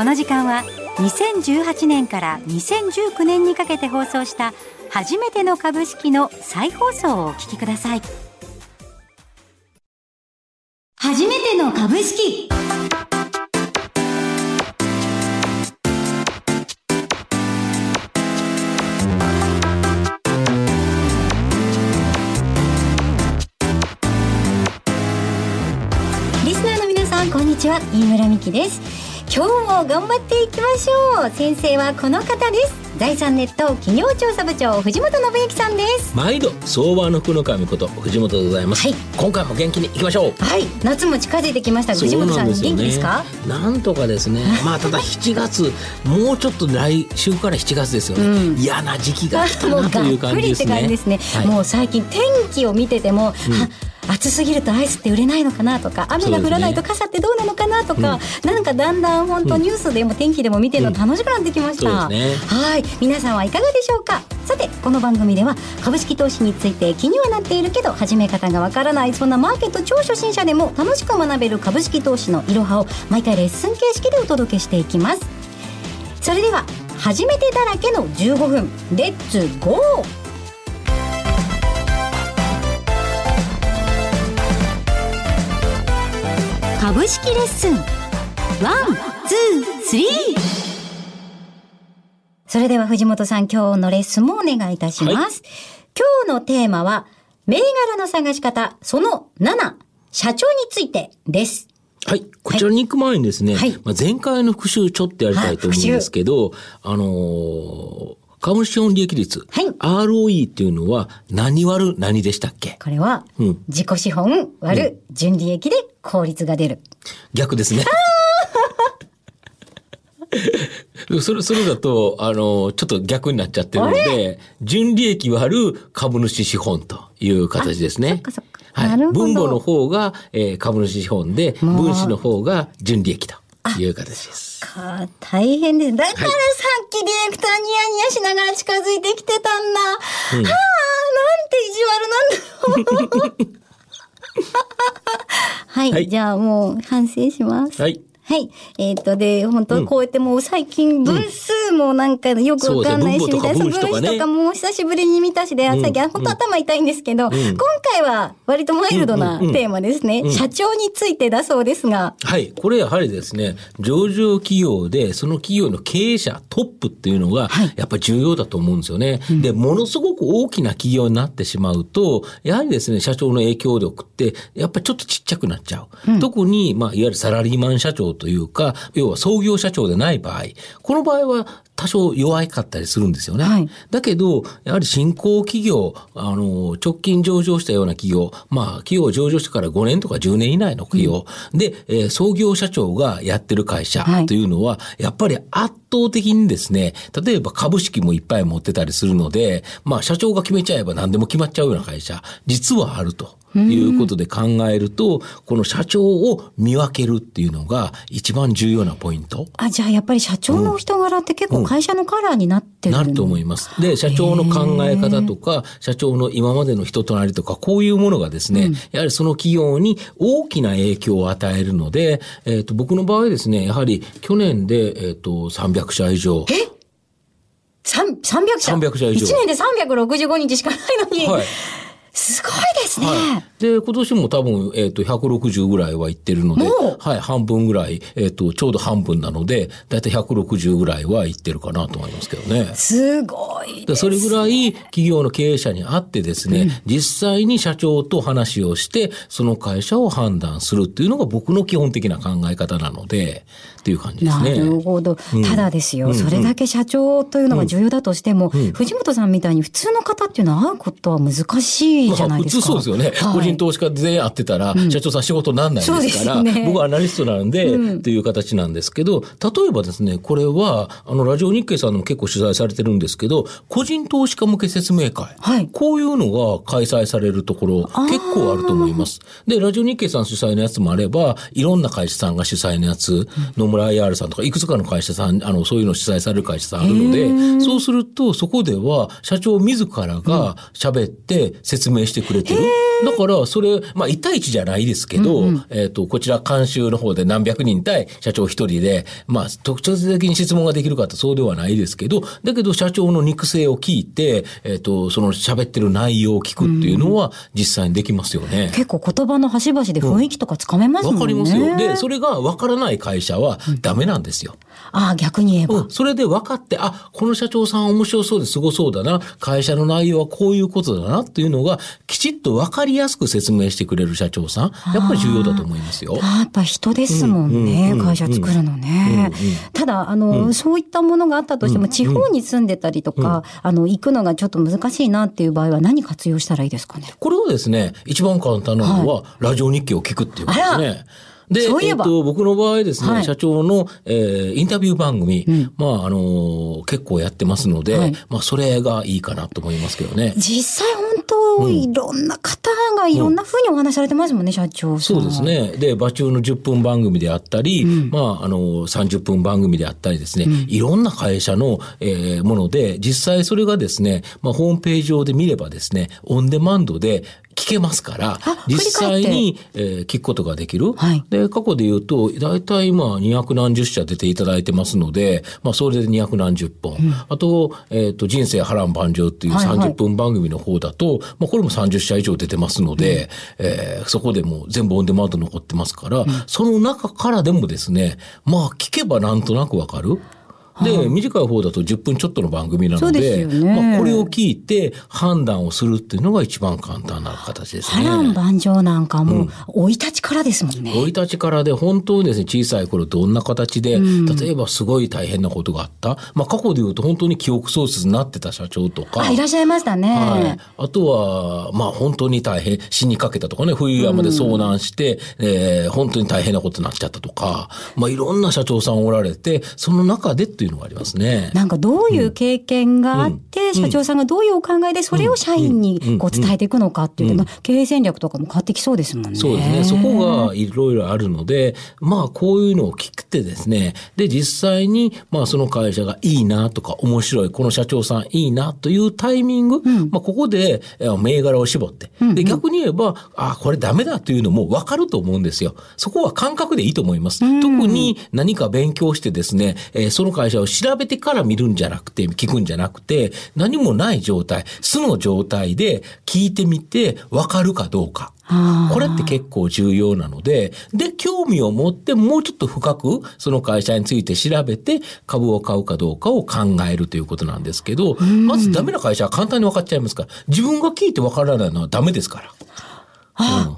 この時間は2018年から2019年にかけて放送した初めての株式の再放送をお聞きください。初めての株式。リスナーの皆さんこんにちは。飯村美希です。今日も頑張っていきましょう。先生はこの方です。財産ネット企業調査部長藤本信之さんです。毎度相場の福の神こと藤本でございます、はい。今回も元気にいきましょう。はい。夏も近づいてきました。藤本さん、元気ですか？なんとかですね。まあただ7月もうちょっと来週から7月ですよね、うん。嫌な時期が来たなという感じですね。ね、はい。もう最近天気を見てても、あ暑すぎるとアイスって売れないのかなとか雨が降らないと傘ってどうなのかなとか、なんかだんだん本当ニュースでも天気でも見てるの楽しくなってきました、そうですね。はい。皆さんはいかがでしょうか？さてこの番組では株式投資について気にはなっているけど始め方がわからないそんなマーケット超初心者でも楽しく学べる株式投資のいろはを毎回レッスン形式でお届けしていきます。それでは初めてだらけの15分 Let's go 株式レッスン one、two、three それでは藤本さん今日のレッスンもお願いいたします。今日のテーマは銘柄の探し方その7社長についてです。はい。こちらに行く前にですね、はいまあ、前回の復習ちょっとやりたいと思うんですけど、あのー株主資本利益率、はい ROE っていうのは何割る何でしたっけ？これはうん自己資本割る純利益で効率が出る。逆ですね。それ、それだと、あの、ちょっと逆になっちゃってるので、純利益割る株主資本という形ですね。そっかそっかは。ない分母の方が、えー株主資本で、分子の方が純利益という形です。か大変です。だからさっきディレクターニヤニヤしながら近づいてきてたんだ。はあ、なんて意地悪なんだろう。はい、はいじゃあもう反省します。はい。はい。えっ、と、で、本当こうやってもう最近分数もなんかよくわかんないし、みたいな、分母とかも久しぶりに見たしで、最近本当頭痛いんですけど、今回は割とマイルドなテーマですね。社長についてだそうですが。はい。これやはりですね、上場企業で、その企業の経営者、トップっていうのがはい、やっぱり重要だと思うんですよね。で、ものすごく大きな企業になってしまうと、やはりですね、社長の影響力って、やっぱりちょっとちっちゃくなっちゃう。特に、まあ、いわゆるサラリーマン社長というか、要は創業社長でない場合、この場合は多少弱いかったりするんですよね。はいだけど、やはり新興企業、あの、直近上場したような企業、まあ、企業上場してから5年とか10年以内の企業、で、えー創業社長がやってる会社はいというのは、やっぱり圧倒的にですね、例えば株式もいっぱい持ってたりするので、まあ、社長が決めちゃえば何でも決まっちゃうような会社、実はあると。いうことで考えると、この社長を見分けるっていうのが一番重要なポイント。あ、じゃあやっぱり社長のお人柄って結構会社のカラーになってるなると思います。で、社長の考え方とか、社長の今までの人となりとか、こういうものがですね、やはりその企業に大きな影響を与えるので、えっ、と、僕の場合ですね、やはり去年で、えっ、と、300社以上。三300社？300社以上1年で365日しかないのに。はい。すごいですね。はい。で、今年も多分、えっ、と、160ぐらいはいってるのではい、半分ぐらい、えっ、と、ちょうど半分なので、だいたい160ぐらいはいってるかなと思いますけどね。すごいです。でそれぐらい企業の経営者に会ってですね、実際に社長と話をして、その会社を判断するっていうのが僕の基本的な考え方なので、っていう感じですなね。るほど。ただですよ、それだけ社長というのが重要だとしても、藤本さんみたいに普通の方っていうのは会うことは難しいじゃないですか。普通そうですよね。はい。個人投資家全員会ってたら、社長さん仕事にならないですから、そうですね。僕はアナリストなんで、っていう形なんですけど、例えばですね、これは、あの、ラジオ日経さんでも結構取材されてるんですけど、個人投資家向け説明会。はい。こういうのが開催されるところ、結構あると思います。で、ラジオ日経さん主催のやつもあれば、いろんな会社さんが主催のやつ、野村 IR さんとか、いくつかの会社さん、あの、そういうの主催される会社さんあるので、そうすると、そこでは、社長自らが喋って説説明してくれてる？だから、それ、まあ、1対1じゃないですけど、えっ、と、こちら監修の方で何百人対社長一人で、まあ、特徴的に質問ができるかってそうではないですけど、だけど社長の肉声を聞いて、えっ、と、その喋ってる内容を聞くっていうのは実際にできますよね。結構言葉の端々で雰囲気とかつかめますもんね。わかりますよ。で、それがわからない会社はダメなんですよ。ああ、逆に言えば。うん、それで分かって、あ、この社長さん面白そうですごそうだな、会社の内容はこういうことだなっていうのが、きちっと分かりやすく説明してくれる社長さん、やっぱり重要だと思いますよ。やっぱ人ですもんね、会社作るのね。ただ、あの、そういったものがあったとしても、地方に住んでたりとか、あの、行くのがちょっと難しいなっていう場合は何活用したらいいですかね？これはですね、一番簡単なのは、ラジオ日記を聞くっていうことですね。で、えっと、僕の場合ですね、はい、社長の、えー、インタビュー番組、うん、まあ、あのー、結構やってますので、はい、まあ、それがいいかなと思いますけどね。実際本当、いろんな方がいろんなふうにお話しされてますもんね、うん、社長そうですね。で、馬中の10分番組であったり、うん、まあ、あのー、30分番組であったりですね、いろんな会社の、えー、もので、実際それがですね、まあ、ホームページ上で見ればですね、オンデマンドで、聞けますから、実際に、えー、聞くことができる。はい、で、過去で言うと、大体今、二百何十社出ていただいてますので、まあ、それで二百何十本。うん、あと、えっ、ー、と、人生波乱万丈っていう30分番組の方だと、はいはい、まあ、これも30社以上出てますので、うん、えー、そこでも全部オンデマンド残ってますから、うん、その中からでもですね、まあ、聞けばなんとなくわかる。で、短い方だと10分ちょっとの番組なので、でまあ、これを聞いて判断をするっていうのが一番簡単な形ですね。波乱万丈なんかも、生い立ちからですもんね。生、うん、い立ちからで、本当にですね、小さい頃どんな形で、例えばすごい大変なことがあった。まあ、過去で言うと本当に記憶喪失になってた社長とか。いらっしゃいましたね。はい。あとは、まあ、本当に大変、死にかけたとかね、冬山で遭難して、うん、えー、本当に大変なことになっちゃったとか、まあ、いろんな社長さんおられて、その中でっていうのがありますね。なんかどういう経験があって、社長さんがどういうお考えでそれを社員にこう伝えていくのかっていう、経営戦略とかも変わってきそうですもんね。そうですね。そこがいろいろあるので、まあこういうのを聞くてですね、で実際にまあその会社がいいなとか面白い、この社長さんいいなというタイミング、まあここで銘柄を絞って、で逆に言えば、あこれダメだというのも分かると思うんですよ。そこは感覚でいいと思います。特に何か勉強してですね、その会社を調べてから見るんじゃなくて、聞くんじゃなくて、何もない状態、素の状態で聞いてみて分かるかどうか。これって結構重要なので、で、興味を持ってもうちょっと深くその会社について調べて株を買うかどうかを考えるということなんですけど、まずダメな会社は簡単に分かっちゃいますから、自分が聞いて分からないのはダメですから。うん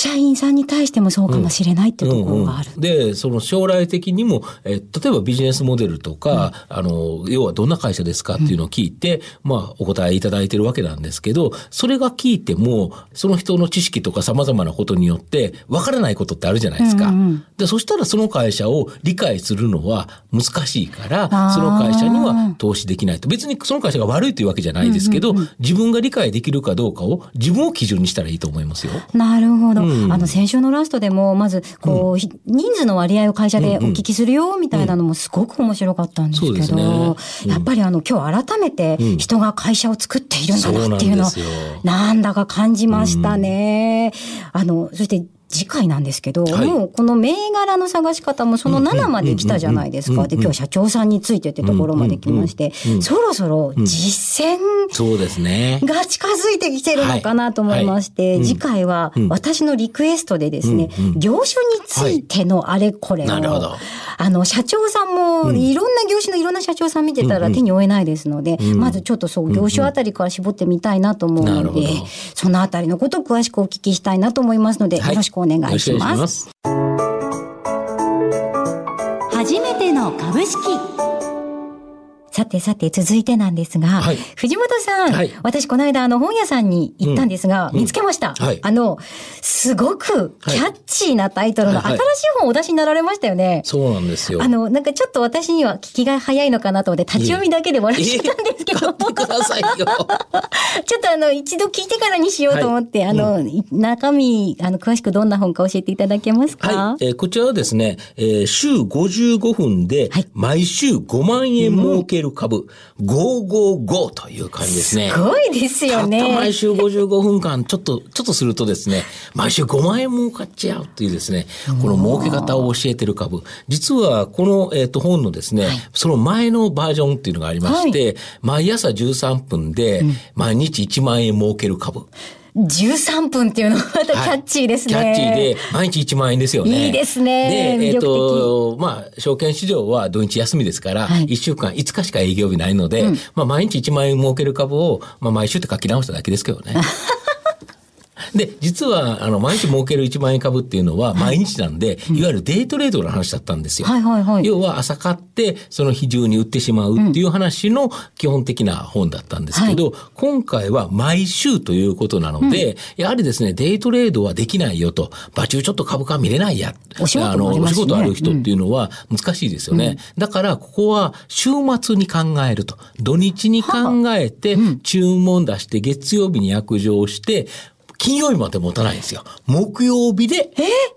社員さんに対してもそうかもしれないっていうところがある。うんうんうん、で、その将来的にも、え例えばビジネスモデルとか、うん、あの、要はどんな会社ですかっていうのを聞いて、うん、まあ、お答えいただいてるわけなんですけど、それが聞いても、その人の知識とか様々なことによって、わからないことってあるじゃないですか。うんうん、で、そしたらその会社を理解するのは難しいから、その会社には投資できないと。別にその会社が悪いというわけじゃないですけど、うんうんうん、自分が理解できるかどうかを自分を基準にしたらいいと思いますよ。なるほど。あの、先週のラストでも、まず、こう、人数の割合を会社でお聞きするよ、みたいなのもすごく面白かったんですけど、ね、やっぱりあの、今日改めて人が会社を作っているんだなっていうのは、なんだか感じましたね。あの、そして、次回なんですけど、はい、もうこの銘柄の探し方もその7まで来たじゃないですか。で、今日社長さんについてってところまで来まして、そろそろ実践そうですね。が近づいてきてるのかなと思いまして、次回は私のリクエストでですね、業種についてのあれこれを、あの、社長さんもいろんな業種のいろんな社長さん見てたら手に負えないですので、まずちょっとそう、業種あたりから絞ってみたいなと思うので、そのあたりのことを詳しくお聞きしたいなと思いますので、よろしくお願いします。ます。初めての株式さてさて続いてなんですが、はい、藤本さん、はい、私この間あの本屋さんに行ったんですが、うん、見つけました、うんはい、あの、すごくキャッチーなタイトルの新しい本をお出しになられましたよね。そうなんですよ。あの、なんかちょっと私には聞きが早いのかなと思って立ち読みだけで笑っちゃったんですけど。えー、くださいよ。ちょっとあの、一度聞いてからにしようと思って、あの、うん、中身、あの、詳しくどんな本か教えていただけますか？はい。えー、こちらはですね、えー、週55分で、毎週5万円儲けるる株、555という感じですね。すごいですよたったね。毎週55分間、ちょっと、ちょっとするとですね、毎週5万円儲かっちゃうというですね、この儲け方を教えてる株。実は、この、えっ、と、本のですね、その前のバージョンっていうのがありまして、毎朝13分で、毎日1万円儲ける株。13分っていうのはまたキャッチーですね。はいキャッチーで、毎日1万円ですよね。いいですねで、えっ、魅力的と、まあ、証券市場は土日休みですから、はい1週間5日しか営業日ないので、まあ、毎日1万円儲ける株を、まあ、毎週って書き直しただけですけどね。で、実は、あの、毎日儲ける1万円株っていうのは、毎日なんで、いわゆるデイトレードの話だったんですよ。はいはいはい。要は、朝買って、その日中に売ってしまうっていう話の基本的な本だったんですけど、今回は毎週ということなので、やはりですね、デイトレードはできないよと、場中ちょっと株価見れないや。お仕事あの、お仕事ある人っていうのは難しいですよね。だから、ここは週末に考えると。土日に考えて、注文出して、月曜日に約定して、金曜日まで持たないんですよ。木曜日で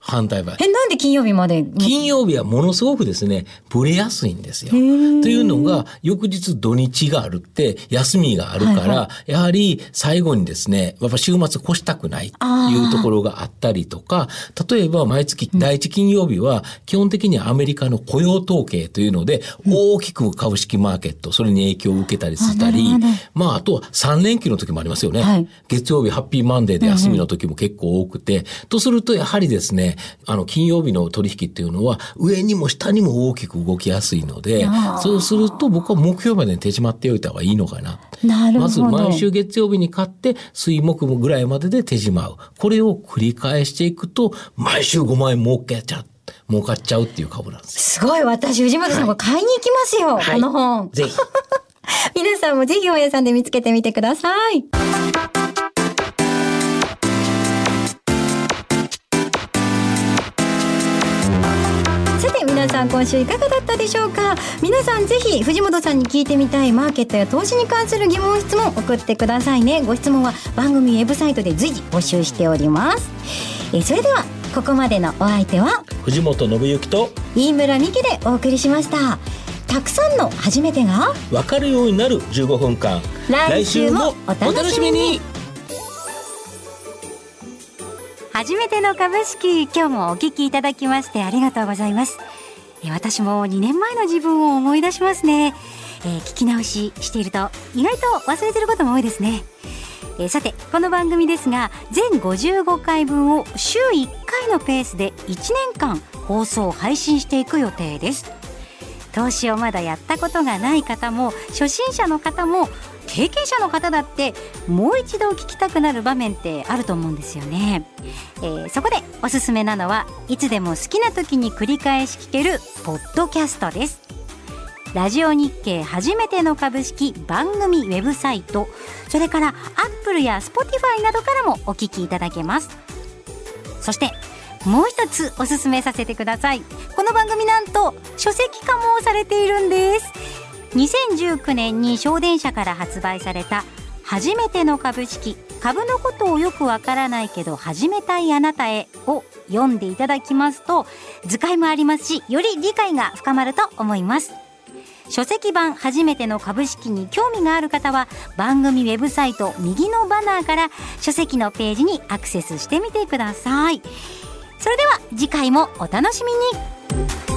反対売。え、なんで金曜日まで？金曜日はものすごくですね、ブレやすいんですよ。というのが、翌日土日があるって、休みがあるから、はいはやはり最後にですね、やっぱ週末越したくないっていうところがあったりとか、例えば毎月第一金曜日は、基本的にはアメリカの雇用統計というので、大きく株式マーケット、それに影響を受けたりしたりあまあ、あとは3連休の時もありますよね。はい。月曜日ハッピーマンデーで休みの時も結構多くて、とするとやはりですね、あの、金曜日の取引っていうのは、上にも下にも大きく動きやすいのでそうすると僕は目標までに手締まっておいた方がいいのかな。なるほど。まず毎週月曜日に買って、水木ぐらいまでで手締まう。これを繰り返していくと、毎週5万円儲けちゃう。儲かっちゃうっていう株なんですすごい、私、藤本さん、これ買いに行きますよ、はいこの本よ。。ぜひ。皆さんもぜひ本屋さんで見つけてみてください。ん今週いかがだったでしょうか？皆さんぜひ藤本さんに聞いてみたいマーケットや投資に関する疑問質問を送ってくださいね。ご質問は番組ウェブサイトで随時募集しております。えーそれではここまでのお相手は藤本信之と飯村美希でお送りしました。たくさんの初めてが分かるようになる15分間。来週もお楽しみに。初めての株式今日もお聞きいただきましてありがとうございます。えー私も2年前の自分を思い出しますね、えー聞き直ししていると意外と忘れてることも多いですね。えーさてこの番組ですが全55回分を週1回のペースで1年間放送配信していく予定です。投資をまだやったことがない方も初心者の方も経験者の方だってもう一度聞きたくなる場面ってあると思うんですよね、えーそこでおすすめなのはいつでも好きな時に繰り返し聞けるポッドキャストです。ラジオ日経初めての株式番組ウェブサイトそれからアップルや Spotify などからもお聞きいただけます。そしてもう一つおすすめさせてください。この番組なんと書籍化もされているんです。2019年に小電社から発売された初めての株式株のことをよくわからないけど始めたいあなたへを読んでいただきますと図解もありますしより理解が深まると思います。書籍版初めての株式に興味がある方は番組ウェブサイト右のバナーから書籍のページにアクセスしてみてください。それでは次回もお楽しみに。